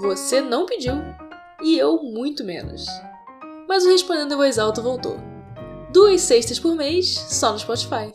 Você não pediu, e eu muito menos. Mas o Respondendo em Voz Alta voltou. Duas sextas por mês, só no Spotify.